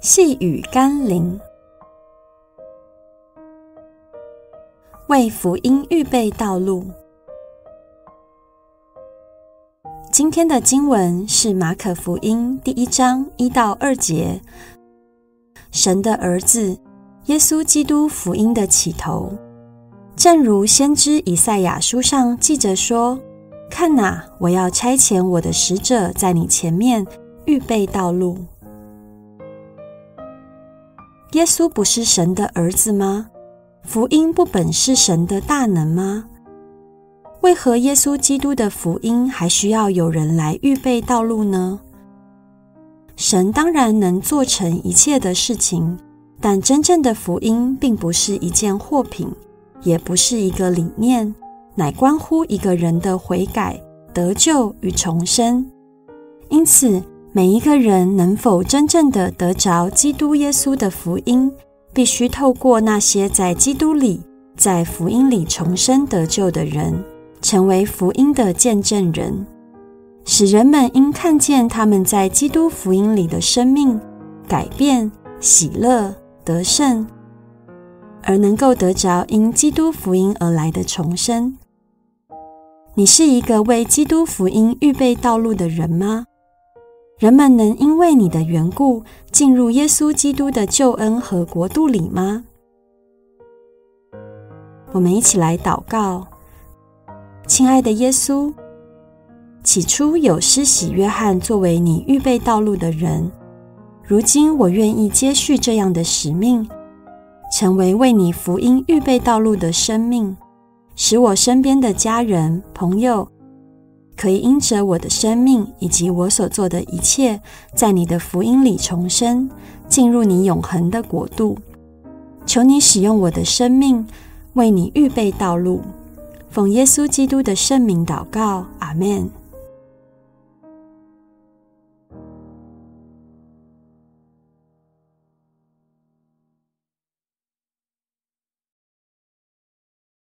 细雨甘霖，为福音预备道路。今天的经文是马可福音第一章一到二节，神的儿子耶稣基督福音的起头，正如先知以赛亚书上记着说：“看哪，我要差遣我的使者在你前面预备道路。”耶稣不是神的儿子吗？福音不本是神的大能吗？为何耶稣基督的福音还需要有人来预备道路呢？神当然能做成一切的事情，但真正的福音并不是一件货品，也不是一个理念，乃关乎一个人的悔改、得救与重生。因此，每一个人能否真正的得着基督耶稣的福音，必须透过那些在基督里、在福音里重生得救的人，成为福音的见证人，使人们因看见他们在基督福音里的生命改变、喜乐、得胜，而能够得着因基督福音而来的重生。你是一个为基督福音预备道路的人吗？人们能因为你的缘故进入耶稣基督的救恩和国度里吗？我们一起来祷告，亲爱的耶稣，起初有施洗约翰作为你预备道路的人，如今我愿意接续这样的使命，成为为你福音预备道路的生命，使我身边的家人、朋友。可以因着我的生命以及我所做的一切，在你的福音里重生，进入你永恒的国度。求你使用我的生命，为你预备道路。奉耶稣基督的圣名祷告，阿门。